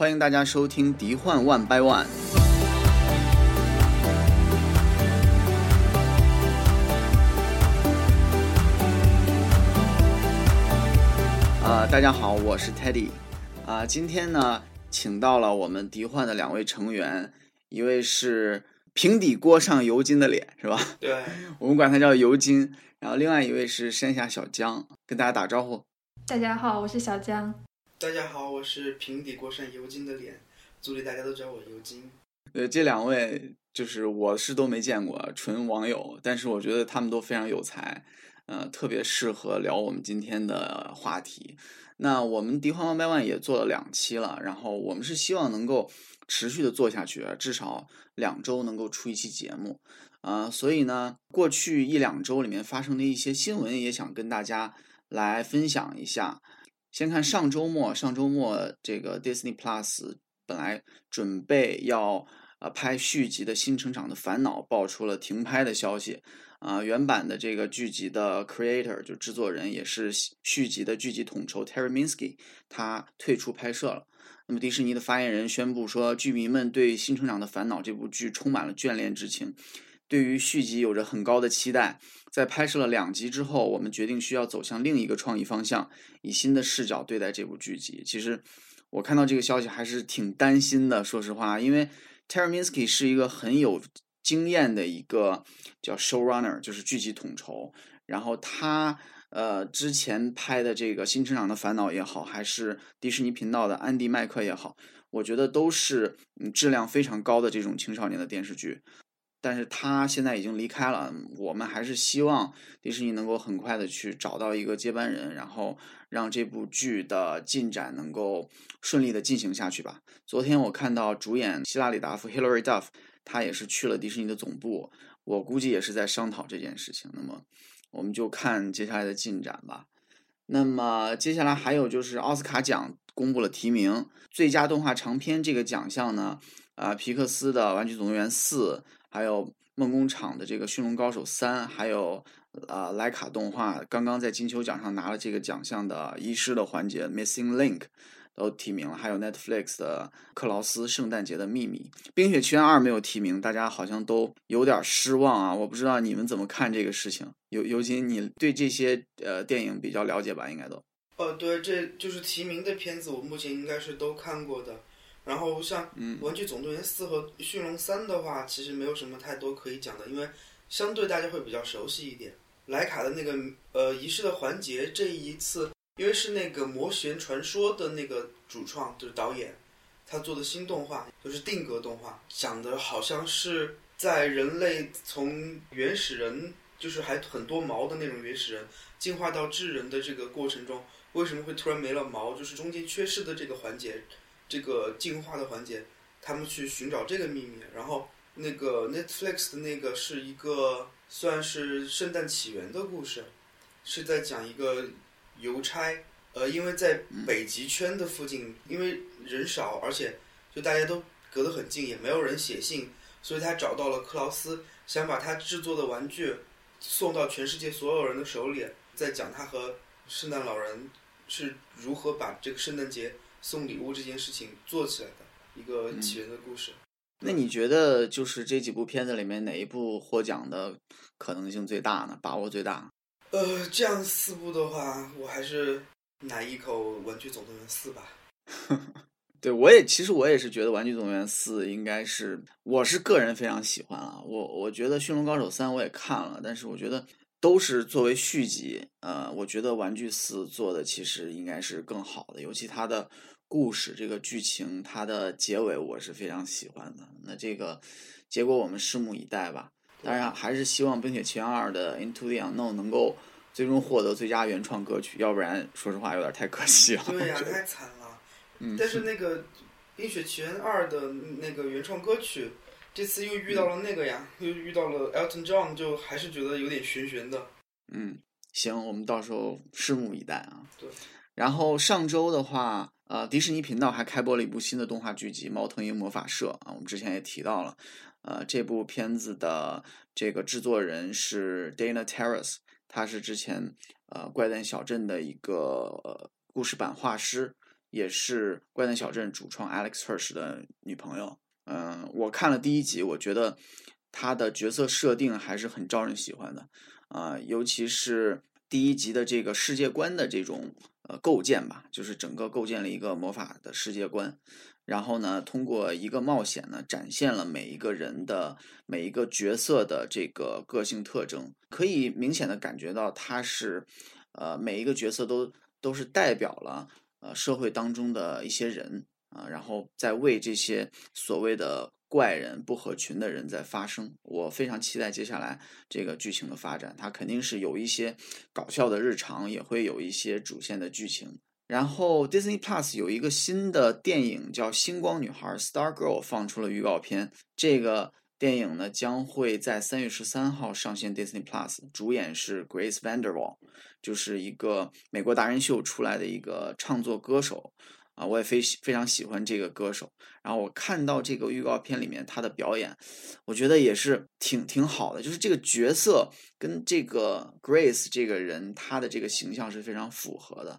欢迎大家收听《敌幻 One by One》。啊，大家好，我是 Teddy。啊，今天呢，请到了我们敌幻的两位成员，一位是平底锅上油金的脸，是吧？对，我们管他叫油金。然后另外一位是山下小江，跟大家打招呼。大家好，我是小江。大家好，我是平底锅上油金的脸，组里大家都叫我油金。呃，这两位就是我是都没见过，纯网友，但是我觉得他们都非常有才，呃，特别适合聊我们今天的话题。那我们敌幻 One by One 也做了两期了，然后我们是希望能够持续的做下去，至少两周能够出一期节目。啊，所以呢，过去一两周里面发生的一些新闻，也想跟大家来分享一下。先看上周末，上周末这个 Disney Plus 本来准备要呃拍续集的《新成长的烦恼》爆出了停拍的消息。啊，原版的这个剧集的 creator 就制作人也是续集的剧集统筹 Terry Minsky，他退出拍摄了。那么迪士尼的发言人宣布说，剧迷们对《新成长的烦恼》这部剧充满了眷恋之情。对于续集有着很高的期待，在拍摄了两集之后，我们决定需要走向另一个创意方向，以新的视角对待这部剧集。其实我看到这个消息还是挺担心的，说实话，因为 Terry Minsky 是一个很有经验的一个叫 showrunner，就是剧集统筹。然后他呃之前拍的这个《新成长的烦恼》也好，还是迪士尼频道的安迪麦克也好，我觉得都是嗯质量非常高的这种青少年的电视剧。但是他现在已经离开了，我们还是希望迪士尼能够很快的去找到一个接班人，然后让这部剧的进展能够顺利的进行下去吧。昨天我看到主演希拉里达夫 （Hilary Duff） 他也是去了迪士尼的总部，我估计也是在商讨这件事情。那么我们就看接下来的进展吧。那么接下来还有就是奥斯卡奖公布了提名，最佳动画长片这个奖项呢，啊，皮克斯的《玩具总动员四》。还有梦工厂的这个《驯龙高手三》，还有呃莱卡动画刚刚在金球奖上拿了这个奖项的遗失的环节《Missing Link》都提名了，还有 Netflix 的《克劳斯圣诞节的秘密》，《冰雪奇缘二》没有提名，大家好像都有点失望啊！我不知道你们怎么看这个事情？尤尤其你对这些呃电影比较了解吧？应该都。呃，对，这就是提名的片子，我目前应该是都看过的。然后像《玩具总动员四》和《驯龙三》的话，其实没有什么太多可以讲的，因为相对大家会比较熟悉一点。莱卡的那个呃仪式的环节，这一次因为是那个《魔弦传说》的那个主创就是导演，他做的新动画就是定格动画，讲的好像是在人类从原始人，就是还很多毛的那种原始人，进化到智人的这个过程中，为什么会突然没了毛，就是中间缺失的这个环节。这个进化的环节，他们去寻找这个秘密。然后那个 Netflix 的那个是一个算是圣诞起源的故事，是在讲一个邮差，呃，因为在北极圈的附近，因为人少，而且就大家都隔得很近，也没有人写信，所以他找到了克劳斯，想把他制作的玩具送到全世界所有人的手里，在讲他和圣诞老人是如何把这个圣诞节。送礼物这件事情做起来的一个起源的故事。那你觉得就是这几部片子里面哪一部获奖的可能性最大呢？把握最大？呃，这样四部的话，我还是奶一口《玩具总动员四》吧。对，我也其实我也是觉得《玩具总动员四》应该是，我是个人非常喜欢啊。我我觉得《驯龙高手三》我也看了，但是我觉得都是作为续集。呃，我觉得《玩具四》做的其实应该是更好的，尤其它的。故事这个剧情，它的结尾我是非常喜欢的。那这个结果我们拭目以待吧。当然，还是希望《冰雪奇缘二》的《Into the Unknown》能够最终获得最佳原创歌曲，要不然说实话有点太可惜了。对呀，太惨了。嗯。但是那个《冰雪奇缘二》的那个原创歌曲，这次又遇到了那个呀，又遇到了 Elton John，就还是觉得有点悬悬的。嗯，行，我们到时候拭目以待啊。对。然后上周的话。呃，迪士尼频道还开播了一部新的动画剧集《猫头鹰魔法社》啊，我们之前也提到了。呃，这部片子的这个制作人是 Dana Terrace，他是之前呃《怪诞小镇》的一个呃故事版画师，也是《怪诞小镇》主创 Alex Hirsch 的女朋友。嗯，我看了第一集，我觉得他的角色设定还是很招人喜欢的啊，尤其是第一集的这个世界观的这种呃构建吧，就是整个构建了一个魔法的世界观。然后呢，通过一个冒险呢，展现了每一个人的每一个角色的这个个性特征，可以明显的感觉到他是，呃，每一个角色都都是代表了呃社会当中的一些人啊，然后在为这些所谓的怪人不合群的人在发声。我非常期待接下来这个剧情的发展，它肯定是有一些搞笑的日常，也会有一些主线的剧情。然后 Disney Plus 有一个新的电影叫《星光女孩》（Star Girl） 放出了预告片。这个电影呢将会在三月十三号上线 Disney Plus，主演是 Grace VanderWaal，就是一个美国达人秀出来的一个唱作歌手啊，我也非非常喜欢这个歌手。然后我看到这个预告片里面他的表演，我觉得也是挺挺好的，就是这个角色跟这个 Grace 这个人他的这个形象是非常符合的。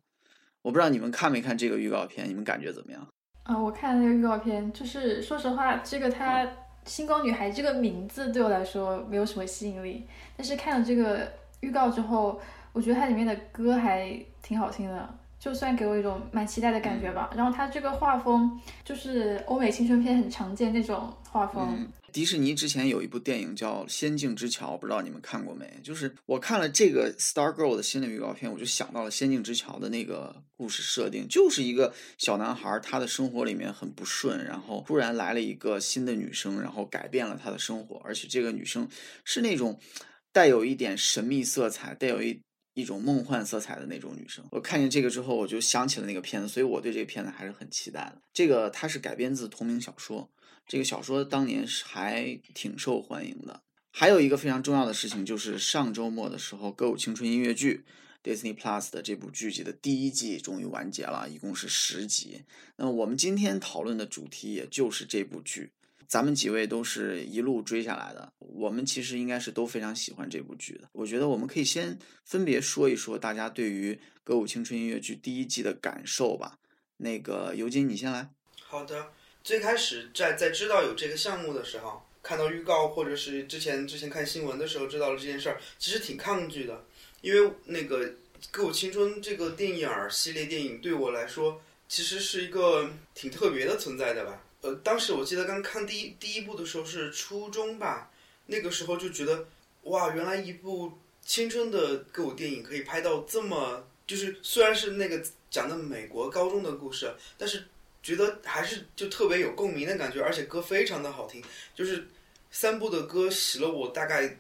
我不知道你们看没看这个预告片，你们感觉怎么样？啊，我看了那个预告片，就是说实话，这个她星光女孩这个名字对我来说没有什么吸引力，但是看了这个预告之后，我觉得它里面的歌还挺好听的，就算给我一种蛮期待的感觉吧。然后它这个画风就是欧美青春片很常见那种画风。迪士尼之前有一部电影叫《仙境之桥》，不知道你们看过没？就是我看了这个《Star Girl》的新的预告片，我就想到了《仙境之桥》的那个故事设定，就是一个小男孩，他的生活里面很不顺，然后突然来了一个新的女生，然后改变了他的生活，而且这个女生是那种带有一点神秘色彩，带有一一种梦幻色彩的那种女生。我看见这个之后，我就想起了那个片子，所以我对这个片子还是很期待的。这个它是改编自同名小说。这个小说当年是还挺受欢迎的。还有一个非常重要的事情，就是上周末的时候，《歌舞青春》音乐剧 Disney Plus 的这部剧集的第一季终于完结了，一共是十集。那么我们今天讨论的主题也就是这部剧。咱们几位都是一路追下来的，我们其实应该是都非常喜欢这部剧的。我觉得我们可以先分别说一说大家对于《歌舞青春》音乐剧第一季的感受吧。那个尤金，你先来。好的。最开始在在知道有这个项目的时候，看到预告或者是之前之前看新闻的时候知道了这件事儿，其实挺抗拒的，因为那个《歌舞青春》这个电影儿系列电影对我来说其实是一个挺特别的存在的吧。呃，当时我记得刚看第一第一部的时候是初中吧，那个时候就觉得哇，原来一部青春的歌舞电影可以拍到这么，就是虽然是那个讲的美国高中的故事，但是。觉得还是就特别有共鸣的感觉，而且歌非常的好听。就是三部的歌洗了我大概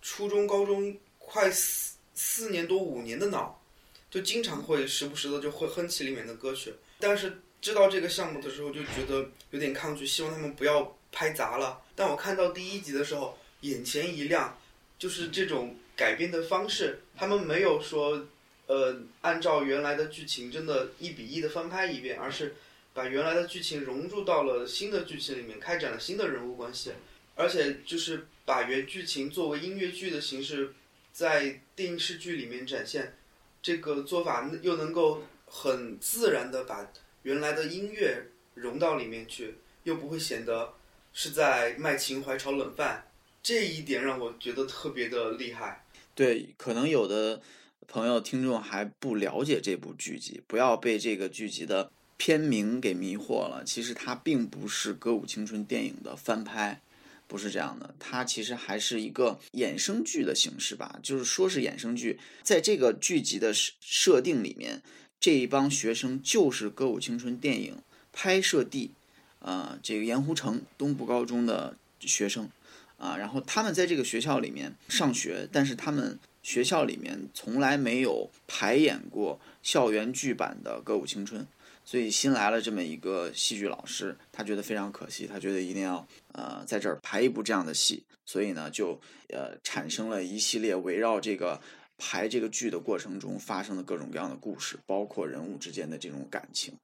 初中、高中快四四年多五年的脑，就经常会时不时的就会哼起里面的歌曲。但是知道这个项目的时候，就觉得有点抗拒，希望他们不要拍砸了。但我看到第一集的时候，眼前一亮，就是这种改编的方式，他们没有说呃按照原来的剧情真的一比一的翻拍一遍，而是。把原来的剧情融入到了新的剧情里面，开展了新的人物关系，而且就是把原剧情作为音乐剧的形式，在电视剧里面展现，这个做法又能够很自然的把原来的音乐融到里面去，又不会显得是在卖情怀炒冷饭，这一点让我觉得特别的厉害。对，可能有的朋友听众还不了解这部剧集，不要被这个剧集的。片名给迷惑了，其实它并不是《歌舞青春》电影的翻拍，不是这样的，它其实还是一个衍生剧的形式吧。就是说是衍生剧，在这个剧集的设定里面，这一帮学生就是《歌舞青春》电影拍摄地，呃，这个盐湖城东部高中的学生，啊，然后他们在这个学校里面上学，但是他们学校里面从来没有排演过校园剧版的《歌舞青春》。所以新来了这么一个戏剧老师，他觉得非常可惜，他觉得一定要呃在这儿排一部这样的戏，所以呢就呃产生了一系列围绕这个排这个剧的过程中发生的各种各样的故事，包括人物之间的这种感情，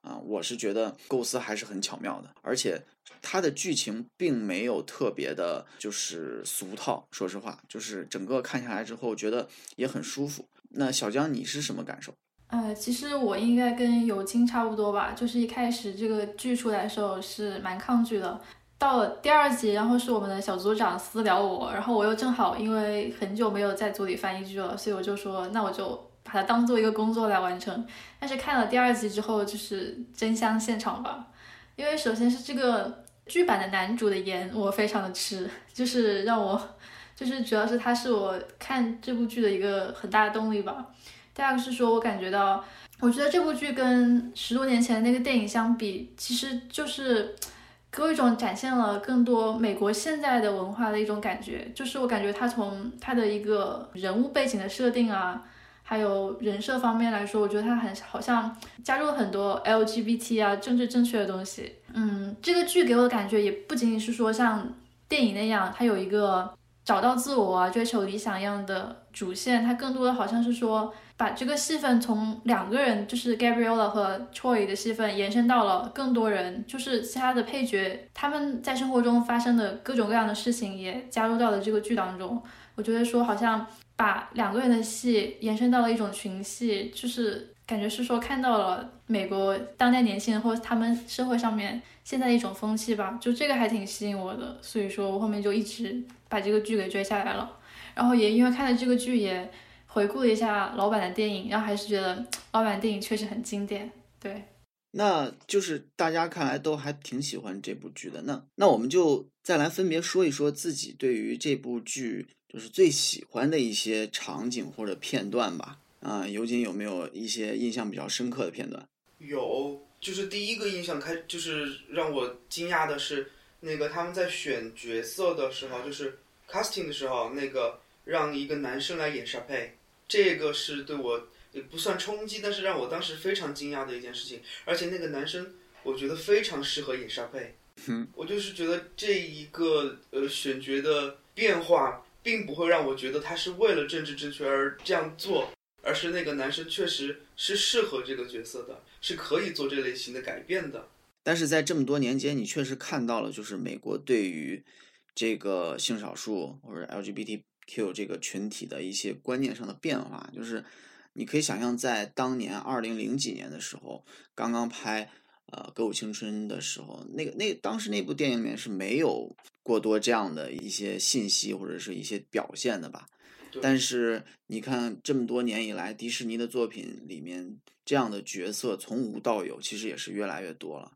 啊，我是觉得构思还是很巧妙的，而且它的剧情并没有特别的就是俗套，说实话，就是整个看下来之后觉得也很舒服。那小江你是什么感受？呃，其实我应该跟友青差不多吧，就是一开始这个剧出来的时候是蛮抗拒的。到了第二集，然后是我们的小组长私聊我，然后我又正好因为很久没有在组里翻译剧了，所以我就说那我就把它当做一个工作来完成。但是看了第二集之后，就是真香现场吧，因为首先是这个剧版的男主的颜我非常的吃，就是让我就是主要是他是我看这部剧的一个很大的动力吧。第二个是说我感觉到，我觉得这部剧跟十多年前的那个电影相比，其实就是。给我一种展现了更多美国现在的文化的一种感觉，就是我感觉他从他的一个人物背景的设定啊，还有人设方面来说，我觉得他很好像加入了很多 LGBT 啊政治正确的东西。嗯，这个剧给我的感觉也不仅仅是说像电影那样，它有一个找到自我啊、追求理想一样的主线，它更多的好像是说。把这个戏份从两个人，就是 Gabriella 和 Troy 的戏份延伸到了更多人，就是其他的配角，他们在生活中发生的各种各样的事情也加入到了这个剧当中。我觉得说好像把两个人的戏延伸到了一种群戏，就是感觉是说看到了美国当代年轻人或者他们社会上面现在的一种风气吧，就这个还挺吸引我的，所以说我后面就一直把这个剧给追下来了。然后也因为看了这个剧也。回顾了一下老版的电影，然后还是觉得老版电影确实很经典。对，那就是大家看来都还挺喜欢这部剧的。那那我们就再来分别说一说自己对于这部剧就是最喜欢的一些场景或者片段吧。啊，尤金有没有一些印象比较深刻的片段？有，就是第一个印象开就是让我惊讶的是，那个他们在选角色的时候，就是 casting 的时候，那个让一个男生来演沙佩。这个是对我也不算冲击，但是让我当时非常惊讶的一件事情。而且那个男生，我觉得非常适合演沙佩。我就是觉得这一个呃选角的变化，并不会让我觉得他是为了政治正确而这样做，而是那个男生确实是适合这个角色的，是可以做这类型的改变的。但是在这么多年间，你确实看到了，就是美国对于这个性少数或者 LGBT。Q 这个群体的一些观念上的变化，就是你可以想象，在当年二零零几年的时候，刚刚拍呃《歌舞青春》的时候，那个那当时那部电影里面是没有过多这样的一些信息或者是一些表现的吧？但是你看这么多年以来，迪士尼的作品里面这样的角色从无到有，其实也是越来越多了。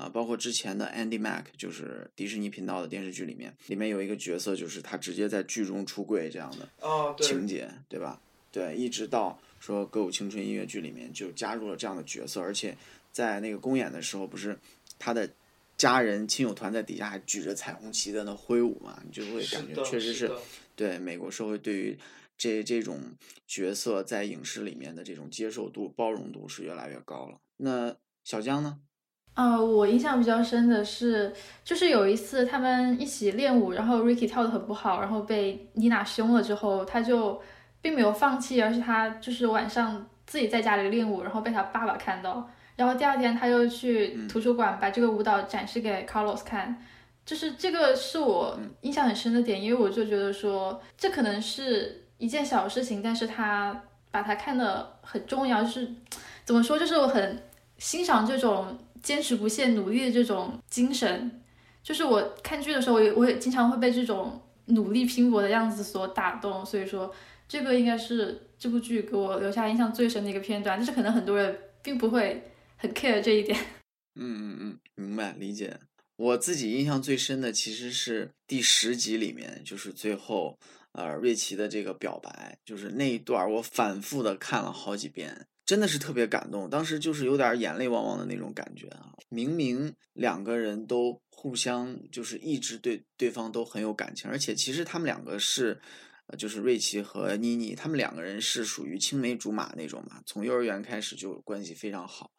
啊，包括之前的 Andy Mack，就是迪士尼频道的电视剧里面，里面有一个角色，就是他直接在剧中出柜这样的情节，对吧？对，一直到说《歌舞青春》音乐剧里面就加入了这样的角色，而且在那个公演的时候，不是他的家人亲友团在底下还举着彩虹旗在那挥舞嘛？你就会感觉确实是对美国社会对于这这种角色在影视里面的这种接受度、包容度是越来越高了。那小江呢？呃，我印象比较深的是，就是有一次他们一起练舞，然后 Ricky 跳的很不好，然后被妮娜凶了之后，他就并没有放弃，而是他就是晚上自己在家里练舞，然后被他爸爸看到，然后第二天他又去图书馆把这个舞蹈展示给 Carlos 看，就是这个是我印象很深的点，因为我就觉得说这可能是一件小事情，但是他把他看的很重要，就是怎么说，就是我很欣赏这种。坚持不懈努力的这种精神，就是我看剧的时候，我也我也经常会被这种努力拼搏的样子所打动。所以说，这个应该是这部剧给我留下印象最深的一个片段。但是可能很多人并不会很 care 这一点。嗯嗯嗯，明白理解。我自己印象最深的其实是第十集里面，就是最后呃瑞奇的这个表白，就是那一段我反复的看了好几遍。真的是特别感动，当时就是有点眼泪汪汪的那种感觉啊！明明两个人都互相就是一直对对方都很有感情，而且其实他们两个是，就是瑞奇和妮妮，他们两个人是属于青梅竹马那种嘛，从幼儿园开始就关系非常好。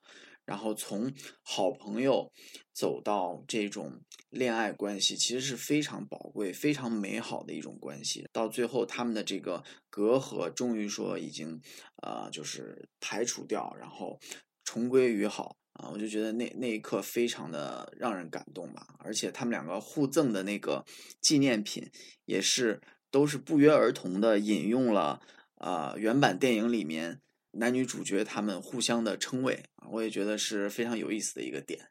然后从好朋友走到这种恋爱关系，其实是非常宝贵、非常美好的一种关系。到最后，他们的这个隔阂终于说已经，呃，就是排除掉，然后重归于好啊！我就觉得那那一刻非常的让人感动吧。而且他们两个互赠的那个纪念品，也是都是不约而同的引用了，呃，原版电影里面。男女主角他们互相的称谓啊，我也觉得是非常有意思的一个点。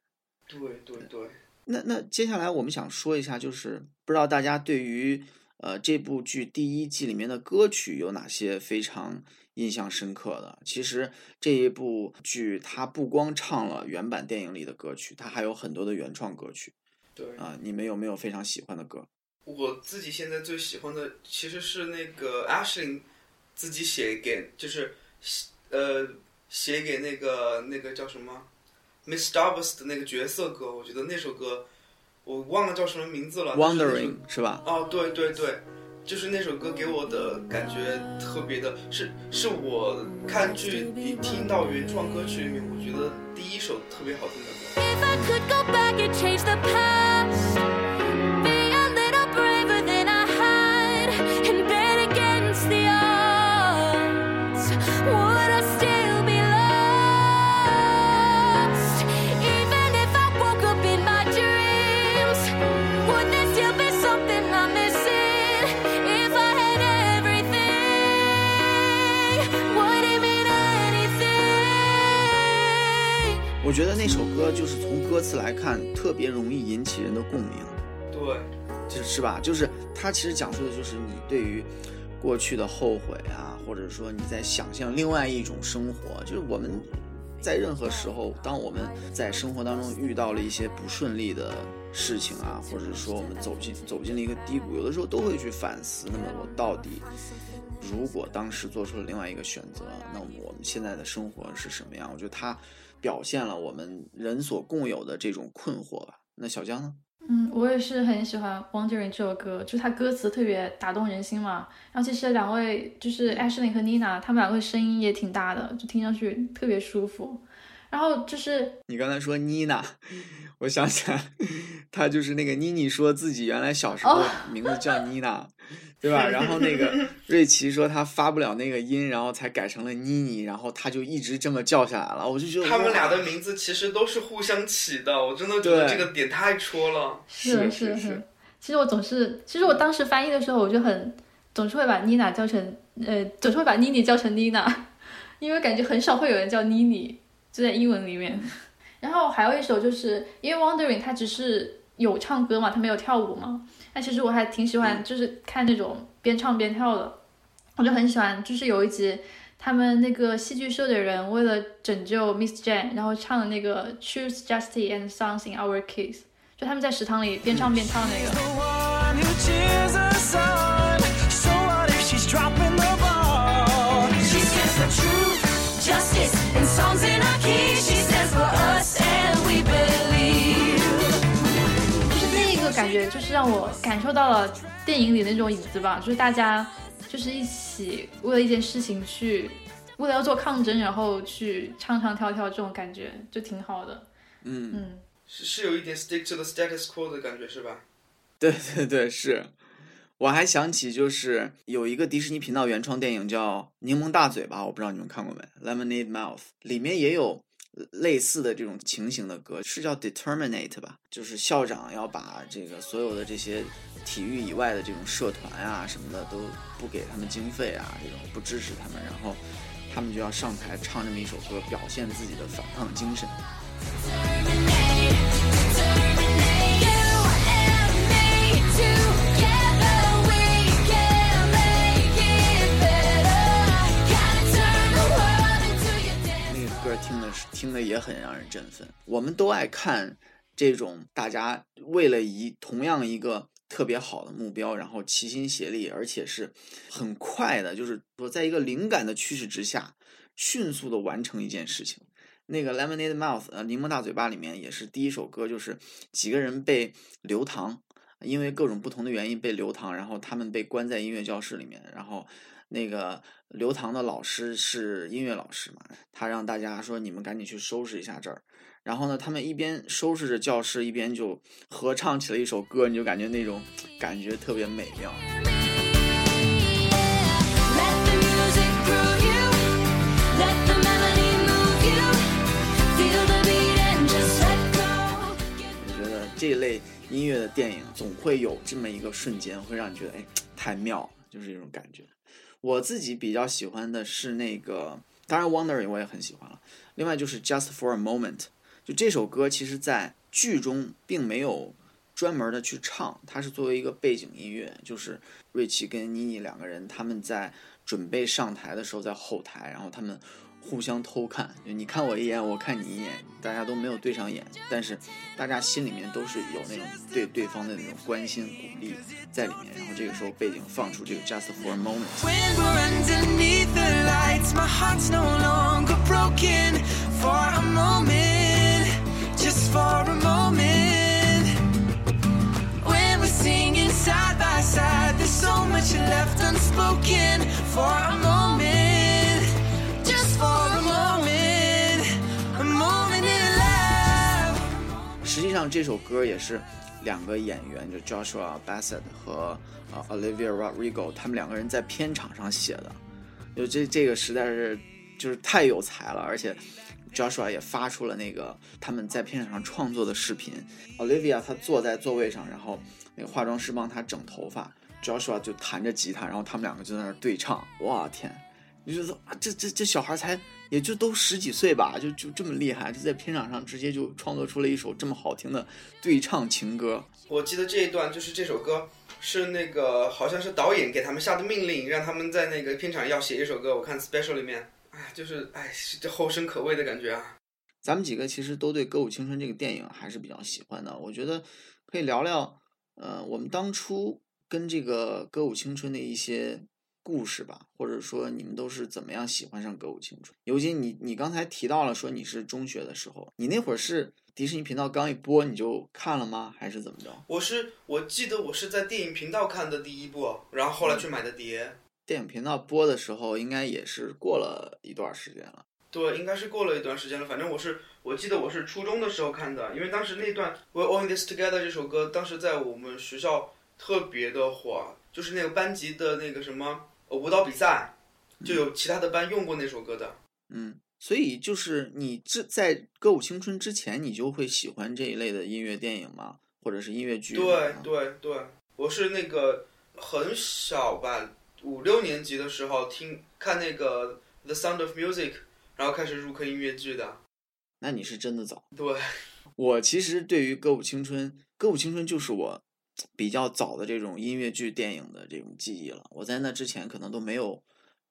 对对对。那那接下来我们想说一下，就是不知道大家对于呃这部剧第一季里面的歌曲有哪些非常印象深刻的？其实这一部剧它不光唱了原版电影里的歌曲，它还有很多的原创歌曲。对啊，你们有没有非常喜欢的歌？我自己现在最喜欢的其实是那个 Ashley 自己写给，就是呃写给那个那个叫什么 Miss Starbucks 的那个角色歌，我觉得那首歌我忘了叫什么名字了，Wondering 是吧？哦，对对对，就是那首歌给我的感觉特别的，是是我看剧一听到原创歌曲里面，我觉得第一首特别好听的歌。我觉得那首歌就是从歌词来看，特别容易引起人的共鸣。对，就是吧？就是它其实讲述的就是你对于过去的后悔啊，或者说你在想象另外一种生活。就是我们在任何时候，当我们在生活当中遇到了一些不顺利的事情啊，或者说我们走进走进了一个低谷，有的时候都会去反思：那么我到底如果当时做出了另外一个选择，那我们现在的生活是什么样？我觉得它。表现了我们人所共有的这种困惑吧。那小江呢？嗯，我也是很喜欢《Wandering》这首歌，就它歌词特别打动人心嘛。然后其实两位就是 Ashley 和 Nina，他们两个声音也挺大的，就听上去特别舒服。然后就是你刚才说 Nina，我想起来，他就是那个妮妮说自己原来小时候名字叫妮娜。对吧？然后那个 瑞奇说他发不了那个音，然后才改成了妮妮，然后他就一直这么叫下来了。我就觉得他们俩的名字其实都是互相起的，我真的觉得这个点太戳了。是是是。其实我总是，其实我当时翻译的时候，我就很总是会把妮娜叫成呃，总是会把妮妮叫成妮娜，因为感觉很少会有人叫妮妮，就在英文里面。然后还有一首就是因为 Wondering，它只是有唱歌嘛，他没有跳舞嘛。但其实我还挺喜欢，就是看那种边唱边跳的，我就很喜欢。就是有一集，他们那个戏剧社的人为了拯救 Miss Jane，然后唱的那个 Choose Justice and Songs in Our Kiss，就他们在食堂里边唱边跳那个。是让我感受到了电影里那种影子吧，就是大家就是一起为了一件事情去，为了要做抗争，然后去唱唱跳跳，这种感觉就挺好的。嗯嗯，是是有一点 stick to the status quo 的感觉是吧？对 对对，是。我还想起就是有一个迪士尼频道原创电影叫《柠檬大嘴巴》，我不知道你们看过没，《Lemonade Mouth》里面也有。类似的这种情形的歌是叫 Determinate 吧，就是校长要把这个所有的这些体育以外的这种社团啊什么的都不给他们经费啊，这种不支持他们，然后他们就要上台唱这么一首歌，表现自己的反抗精神。听的是听的也很让人振奋。我们都爱看这种大家为了一同样一个特别好的目标，然后齐心协力，而且是很快的，就是说在一个灵感的驱使之下，迅速的完成一件事情。那个《Lemonade Mouth》呃，柠檬大嘴巴里面也是第一首歌，就是几个人被留堂，因为各种不同的原因被留堂，然后他们被关在音乐教室里面，然后。那个刘唐的老师是音乐老师嘛，他让大家说你们赶紧去收拾一下这儿，然后呢，他们一边收拾着教室，一边就合唱起了一首歌，你就感觉那种感觉特别美妙。我觉得这类音乐的电影总会有这么一个瞬间，会让你觉得哎，太妙了，就是这种感觉。我自己比较喜欢的是那个当然 Wondering 我也很喜欢了。另外就是 Just for a Moment，就这首歌其实在剧中并没有专门的去唱，它是作为一个背景音乐，就是瑞奇跟妮妮两个人他们在准备上台的时候在后台，然后他们。互相偷看，就你看我一眼，我看你一眼，大家都没有对上眼，但是大家心里面都是有那种对对方的那种关心鼓励在里面。然后这个时候背景放出这个 Just for a Moment。实际上这首歌也是两个演员，就 Joshua Bassett 和啊 Olivia Rodrigo，他们两个人在片场上写的。就这这个实在是就是太有才了，而且 Joshua 也发出了那个他们在片场上创作的视频。Olivia 她坐在座位上，然后那个化妆师帮她整头发，Joshua 就弹着吉他，然后他们两个就在那对唱。哇天！你觉得啊，这这这小孩才也就都十几岁吧，就就这么厉害，就在片场上直接就创作出了一首这么好听的对唱情歌。我记得这一段就是这首歌是那个好像是导演给他们下的命令，让他们在那个片场要写一首歌。我看 special 里面，哎，就是哎，这后生可畏的感觉啊。咱们几个其实都对《歌舞青春》这个电影还是比较喜欢的，我觉得可以聊聊，呃，我们当初跟这个《歌舞青春》的一些。故事吧，或者说你们都是怎么样喜欢上歌舞青春？尤其你你刚才提到了说你是中学的时候，你那会儿是迪士尼频道刚一播你就看了吗？还是怎么着？我是我记得我是在电影频道看的第一部，然后后来去买的碟。电影频道播的时候应该也是过了一段时间了。对，应该是过了一段时间了。反正我是我记得我是初中的时候看的，因为当时那段《We're All in This Together》这首歌当时在我们学校特别的火，就是那个班级的那个什么。舞蹈比赛就有其他的班用过那首歌的，嗯，所以就是你这在歌舞青春之前，你就会喜欢这一类的音乐电影吗？或者是音乐剧？对对对，我是那个很小吧，五六年级的时候听看那个《The Sound of Music》，然后开始入坑音乐剧的。那你是真的早。对，我其实对于歌舞青春，歌舞青春就是我。比较早的这种音乐剧电影的这种记忆了，我在那之前可能都没有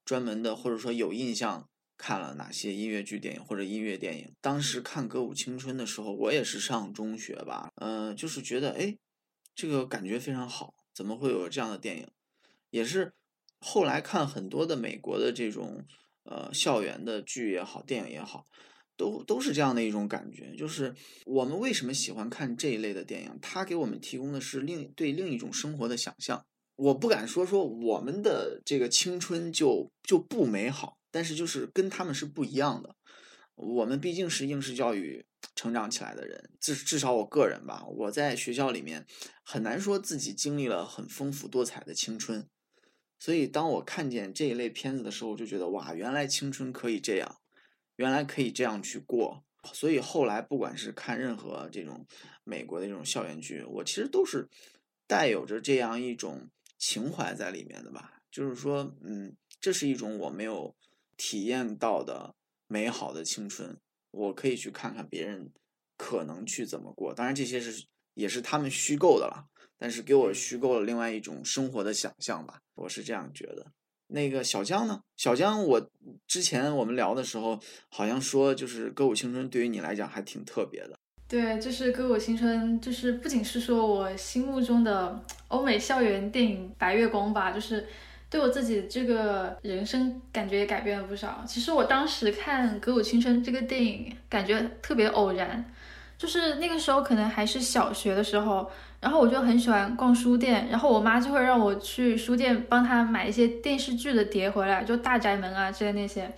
专门的或者说有印象看了哪些音乐剧电影或者音乐电影。当时看《歌舞青春》的时候，我也是上中学吧，嗯，就是觉得哎，这个感觉非常好，怎么会有这样的电影？也是后来看很多的美国的这种呃校园的剧也好，电影也好。都都是这样的一种感觉，就是我们为什么喜欢看这一类的电影？它给我们提供的是另对另一种生活的想象。我不敢说说我们的这个青春就就不美好，但是就是跟他们是不一样的。我们毕竟是应试教育成长起来的人，至至少我个人吧，我在学校里面很难说自己经历了很丰富多彩的青春。所以当我看见这一类片子的时候，我就觉得哇，原来青春可以这样。原来可以这样去过，所以后来不管是看任何这种美国的这种校园剧，我其实都是带有着这样一种情怀在里面的吧。就是说，嗯，这是一种我没有体验到的美好的青春，我可以去看看别人可能去怎么过。当然，这些是也是他们虚构的了，但是给我虚构了另外一种生活的想象吧。我是这样觉得。那个小江呢？小江，我之前我们聊的时候，好像说就是《歌舞青春》对于你来讲还挺特别的。对，就是《歌舞青春》，就是不仅是说我心目中的欧美校园电影白月光吧，就是对我自己这个人生感觉也改变了不少。其实我当时看《歌舞青春》这个电影，感觉特别偶然，就是那个时候可能还是小学的时候。然后我就很喜欢逛书店，然后我妈就会让我去书店帮她买一些电视剧的碟回来，就《大宅门》啊之类那些。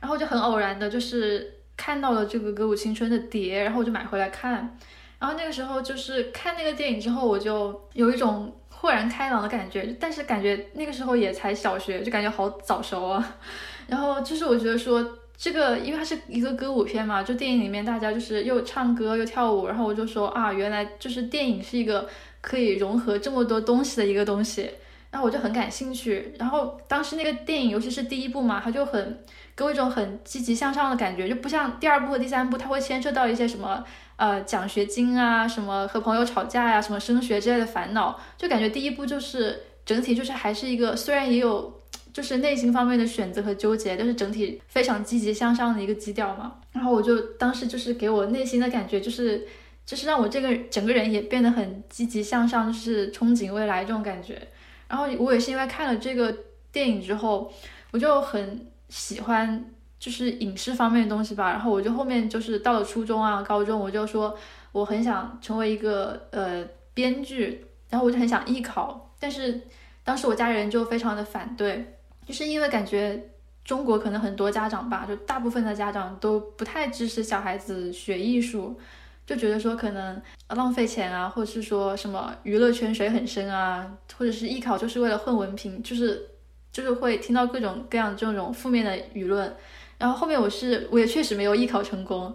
然后就很偶然的，就是看到了这个《歌舞青春》的碟，然后我就买回来看。然后那个时候就是看那个电影之后，我就有一种豁然开朗的感觉，但是感觉那个时候也才小学，就感觉好早熟啊。然后就是我觉得说。这个因为它是一个歌舞片嘛，就电影里面大家就是又唱歌又跳舞，然后我就说啊，原来就是电影是一个可以融合这么多东西的一个东西，然后我就很感兴趣。然后当时那个电影，尤其是第一部嘛，它就很给我一种很积极向上的感觉，就不像第二部和第三部，它会牵涉到一些什么呃奖学金啊，什么和朋友吵架呀，什么升学之类的烦恼，就感觉第一部就是整体就是还是一个虽然也有。就是内心方面的选择和纠结，但是整体非常积极向上的一个基调嘛。然后我就当时就是给我内心的感觉，就是就是让我这个整个人也变得很积极向上，就是憧憬未来这种感觉。然后我也是因为看了这个电影之后，我就很喜欢就是影视方面的东西吧。然后我就后面就是到了初中啊、高中，我就说我很想成为一个呃编剧，然后我就很想艺考，但是当时我家人就非常的反对。就是因为感觉中国可能很多家长吧，就大部分的家长都不太支持小孩子学艺术，就觉得说可能浪费钱啊，或者是说什么娱乐圈水很深啊，或者是艺考就是为了混文凭，就是就是会听到各种各样这种负面的舆论。然后后面我是我也确实没有艺考成功，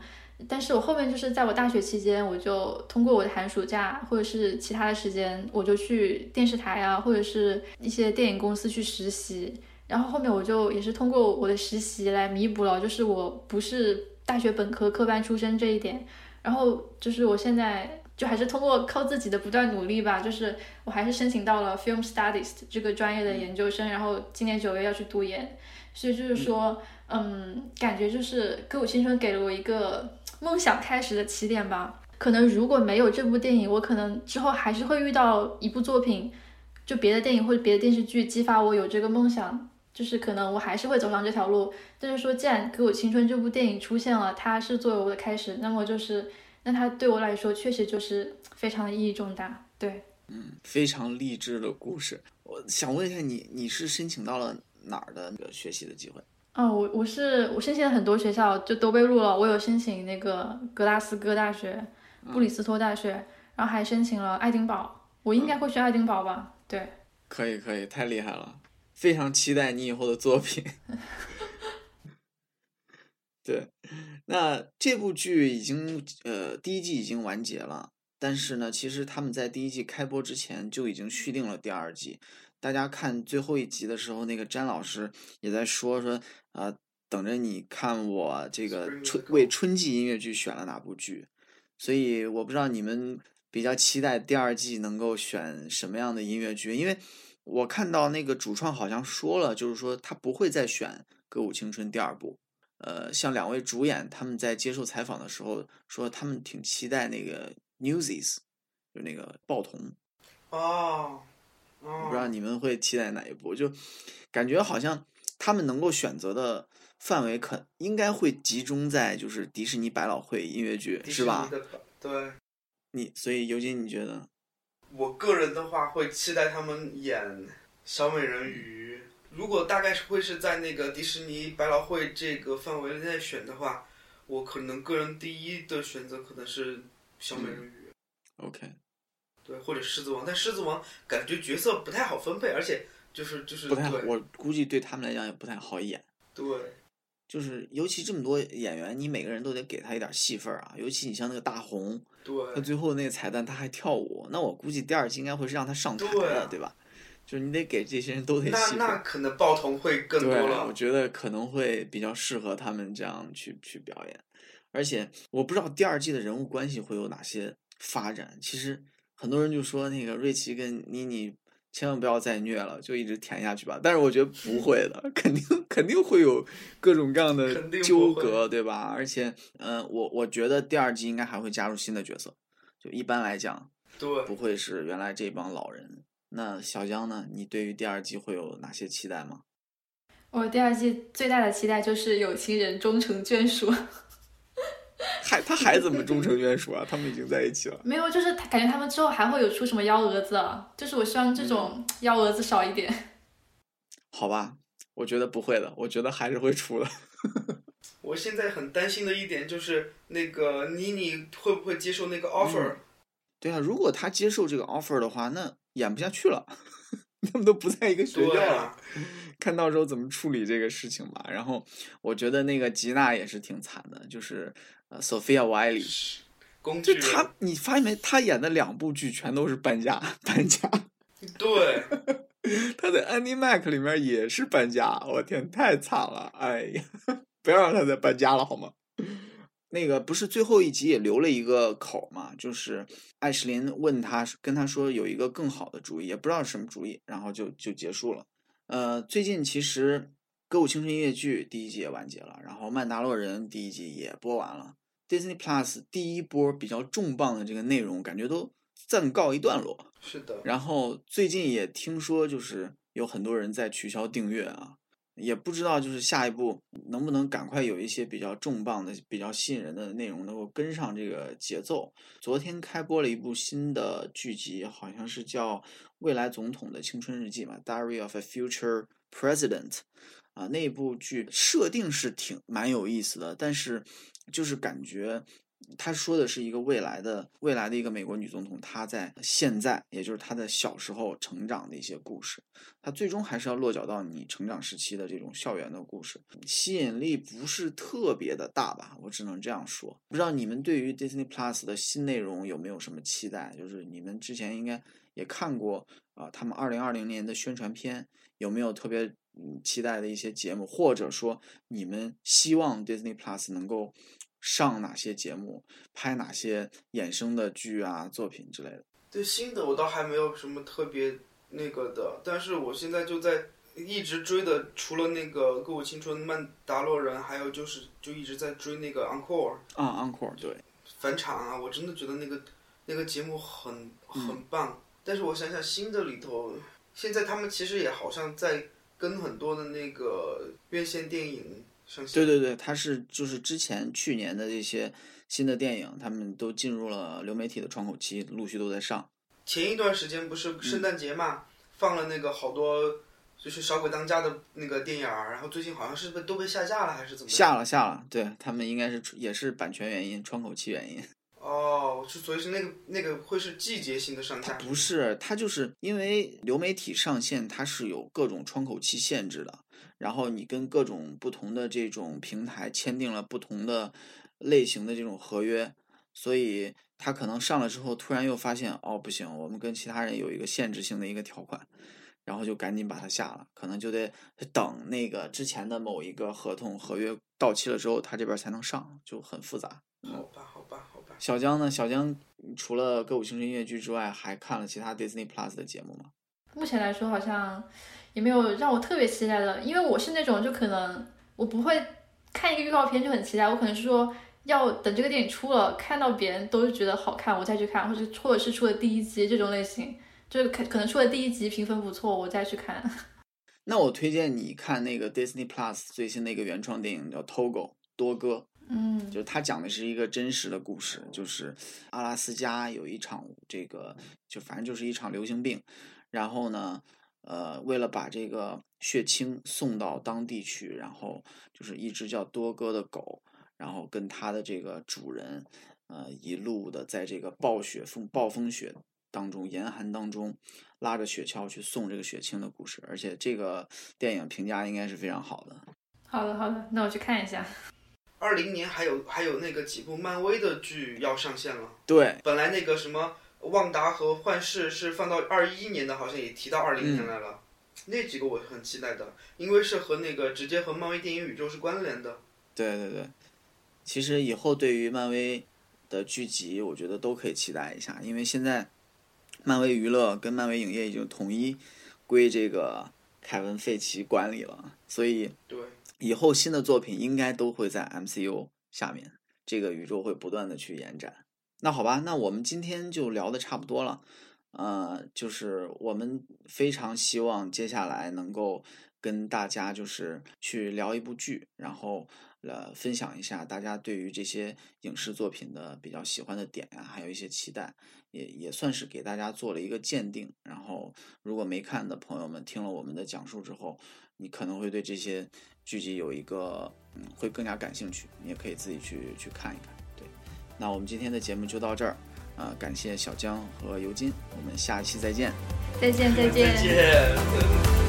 但是我后面就是在我大学期间，我就通过我的寒暑假或者是其他的时间，我就去电视台啊，或者是一些电影公司去实习。然后后面我就也是通过我的实习来弥补了，就是我不是大学本科科班出身这一点。然后就是我现在就还是通过靠自己的不断努力吧，就是我还是申请到了 Film Studies 这个专业的研究生，然后今年九月要去读研。所以就是说，嗯，感觉就是《歌舞青春》给了我一个梦想开始的起点吧。可能如果没有这部电影，我可能之后还是会遇到一部作品，就别的电影或者别的电视剧激发我有这个梦想。就是可能我还是会走上这条路，但是说既然《给我青春》这部电影出现了，它是作为我的开始，那么就是那它对我来说确实就是非常的意义重大。对，嗯，非常励志的故事。我想问一下你，你是申请到了哪儿的那个学习的机会？哦，我我是我申请了很多学校，就都被录了。我有申请那个格拉斯哥大学、布里斯托大学，然后还申请了爱丁堡。我应该会去爱丁堡吧？对，可以可以，太厉害了。非常期待你以后的作品。对，那这部剧已经呃第一季已经完结了，但是呢，其实他们在第一季开播之前就已经续订了第二季。大家看最后一集的时候，那个詹老师也在说说啊，等着你看我这个春为春季音乐剧选了哪部剧。所以我不知道你们比较期待第二季能够选什么样的音乐剧，因为。我看到那个主创好像说了，就是说他不会再选《歌舞青春》第二部。呃，像两位主演他们在接受采访的时候说，他们挺期待那个《Newsies》，就那个报童。哦，不知道你们会期待哪一部？就感觉好像他们能够选择的范围，可应该会集中在就是迪士尼百老汇音乐剧，是吧？对。你所以尤金，你觉得？我个人的话会期待他们演小美人鱼。如果大概是会是在那个迪士尼百老汇这个范围内选的话，我可能个人第一的选择可能是小美人鱼。OK。对，或者狮子王，但狮子王感觉角色不太好分配，而且就是就是不太好，我估计对他们来讲也不太好演。对。就是尤其这么多演员，你每个人都得给他一点戏份啊。尤其你像那个大红。对，他最后那个彩蛋他还跳舞，那我估计第二季应该会是让他上台的，对吧？就是你得给这些人都得戏。那那可能爆童会更多了。我觉得可能会比较适合他们这样去去表演，而且我不知道第二季的人物关系会有哪些发展。其实很多人就说那个瑞奇跟妮妮。千万不要再虐了，就一直甜下去吧。但是我觉得不会的，肯定肯定会有各种各样的纠葛，对吧？而且，嗯，我我觉得第二季应该还会加入新的角色，就一般来讲，对，不会是原来这帮老人。那小江呢？你对于第二季会有哪些期待吗？我第二季最大的期待就是有情人终成眷属。还他还怎么终成眷属啊？他们已经在一起了。没有，就是感觉他们之后还会有出什么幺蛾子，就是我希望这种幺蛾子少一点。好吧，我觉得不会的，我觉得还是会出的。我现在很担心的一点就是那个妮妮会不会接受那个 offer？对啊，如果他接受这个 offer 的话，那演不下去了。他们都不在一个学校了，看到时候怎么处理这个事情吧。然后我觉得那个吉娜也是挺惨的，就是呃，Sophia Wiley，就他，你发现没？他演的两部剧全都是搬家，搬家。对，他在 Andy Mac 里面也是搬家，我天，太惨了！哎呀，不要让他再搬家了好吗？那个不是最后一集也留了一个口嘛？就是艾什林问他，跟他说有一个更好的主意，也不知道是什么主意，然后就就结束了。呃，最近其实《歌舞青春音乐剧》第一季也完结了，然后《曼达洛人》第一季也播完了。Disney Plus 第一波比较重磅的这个内容，感觉都暂告一段落。是的。然后最近也听说，就是有很多人在取消订阅啊，也不知道就是下一步能不能赶快有一些比较重磅的、比较吸引人的内容能够跟上这个节奏。昨天开播了一部新的剧集，好像是叫《未来总统的青春日记》嘛，《Diary of a Future President》啊，那部剧设定是挺蛮有意思的，但是就是感觉。他说的是一个未来的未来的一个美国女总统，她在现在，也就是她的小时候成长的一些故事。她最终还是要落脚到你成长时期的这种校园的故事，吸引力不是特别的大吧？我只能这样说。不知道你们对于 Disney Plus 的新内容有没有什么期待？就是你们之前应该也看过啊，他们二零二零年的宣传片，有没有特别嗯期待的一些节目？或者说你们希望 Disney Plus 能够？上哪些节目，拍哪些衍生的剧啊、作品之类的。对新的我倒还没有什么特别那个的，但是我现在就在一直追的，除了那个《歌舞青春》《曼达洛人》，还有就是就一直在追那个《Encore》啊，《Encore》对，返场啊，我真的觉得那个那个节目很很棒。但是我想想新的里头，现在他们其实也好像在跟很多的那个院线电影。对对对，它是就是之前去年的这些新的电影，他们都进入了流媒体的窗口期，陆续都在上。前一段时间不是圣诞节嘛，放了那个好多就是《小鬼当家》的那个电影儿，然后最近好像是被都被下架了，还是怎么？下了下了，对他们应该是也是版权原因、窗口期原因。哦，就所以是那个那个会是季节性的上架？不是，它就是因为流媒体上线，它是有各种窗口期限制的。然后你跟各种不同的这种平台签订了不同的类型的这种合约，所以他可能上了之后，突然又发现哦不行，我们跟其他人有一个限制性的一个条款，然后就赶紧把它下了，可能就得等那个之前的某一个合同合约到期了之后，他这边才能上，就很复杂。好吧，好吧。小江呢？小江除了歌舞青春音乐剧之外，还看了其他 Disney Plus 的节目吗？目前来说，好像。也没有让我特别期待的，因为我是那种就可能我不会看一个预告片就很期待，我可能是说要等这个电影出了，看到别人都是觉得好看，我再去看，或者或者是出了第一集这种类型，就是可可能出了第一集评分不错，我再去看。那我推荐你看那个 Disney Plus 最新的一个原创电影叫《Togo 多哥》，嗯，就是它讲的是一个真实的故事，就是阿拉斯加有一场这个就反正就是一场流行病，然后呢。呃，为了把这个血清送到当地去，然后就是一只叫多哥的狗，然后跟它的这个主人，呃，一路的在这个暴雪风暴风雪当中、严寒当中，拉着雪橇去送这个血清的故事。而且这个电影评价应该是非常好的。好的，好的，那我去看一下。二零年还有还有那个几部漫威的剧要上线了。对，本来那个什么。旺达和幻视是放到二一年的，好像也提到二零年来了。那几个我很期待的，因为是和那个直接和漫威电影宇宙是关联的。对对对，其实以后对于漫威的剧集，我觉得都可以期待一下，因为现在漫威娱乐跟漫威影业已经统一归这个凯文·费奇管理了，所以对以后新的作品应该都会在 MCU 下面，这个宇宙会不断的去延展。那好吧，那我们今天就聊的差不多了，呃，就是我们非常希望接下来能够跟大家就是去聊一部剧，然后呃分享一下大家对于这些影视作品的比较喜欢的点呀，还有一些期待，也也算是给大家做了一个鉴定。然后如果没看的朋友们听了我们的讲述之后，你可能会对这些剧集有一个嗯会更加感兴趣，你也可以自己去去看一看。对那我们今天的节目就到这儿，呃，感谢小江和尤金，我们下一期再见，再见再见再见。